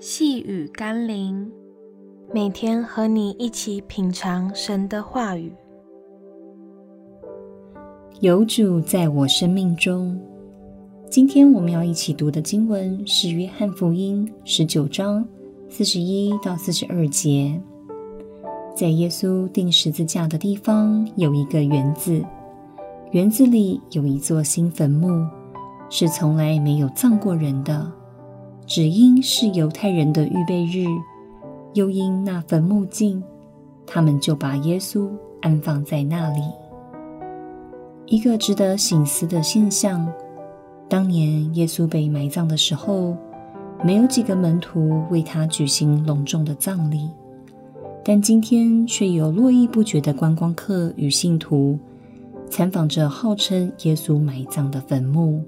细雨甘霖，每天和你一起品尝神的话语。有主在我生命中。今天我们要一起读的经文是《约翰福音》十九章四十一到四十二节。在耶稣钉十字架的地方有一个园子，园子里有一座新坟墓，是从来没有葬过人的。只因是犹太人的预备日，又因那坟墓近，他们就把耶稣安放在那里。一个值得省思的现象：当年耶稣被埋葬的时候，没有几个门徒为他举行隆重的葬礼，但今天却有络绎不绝的观光客与信徒参访着号称耶稣埋葬的坟墓。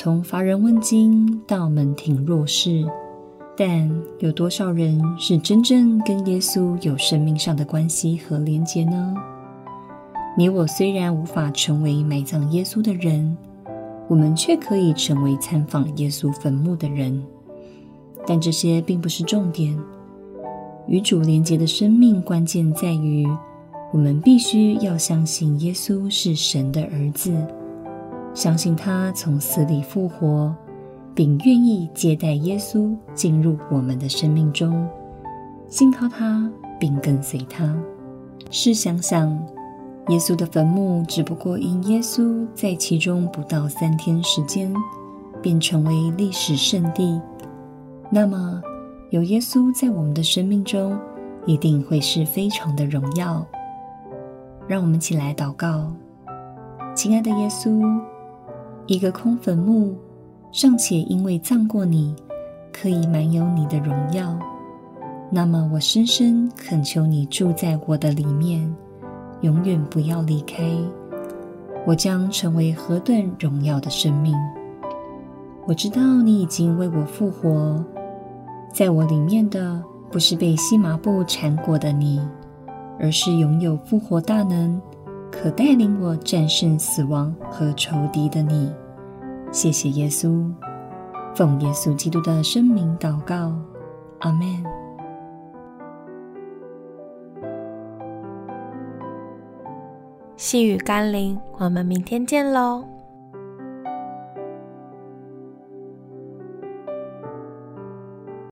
从乏人问津到门庭若市，但有多少人是真正跟耶稣有生命上的关系和连结呢？你我虽然无法成为埋葬耶稣的人，我们却可以成为参访耶稣坟墓的人。但这些并不是重点。与主连结的生命关键在于，我们必须要相信耶稣是神的儿子。相信他从死里复活，并愿意接待耶稣进入我们的生命中，信靠他并跟随他。试想想，耶稣的坟墓只不过因耶稣在其中不到三天时间，便成为历史圣地，那么有耶稣在我们的生命中，一定会是非常的荣耀。让我们一起来祷告，亲爱的耶稣。一个空坟墓，尚且因为葬过你，可以满有你的荣耀。那么，我深深恳求你住在我的里面，永远不要离开。我将成为何等荣耀的生命！我知道你已经为我复活，在我里面的不是被细麻布缠裹的你，而是拥有复活大能。可带领我战胜死亡和仇敌的你，谢谢耶稣，奉耶稣基督的圣名祷告，阿门。细雨甘霖，我们明天见喽。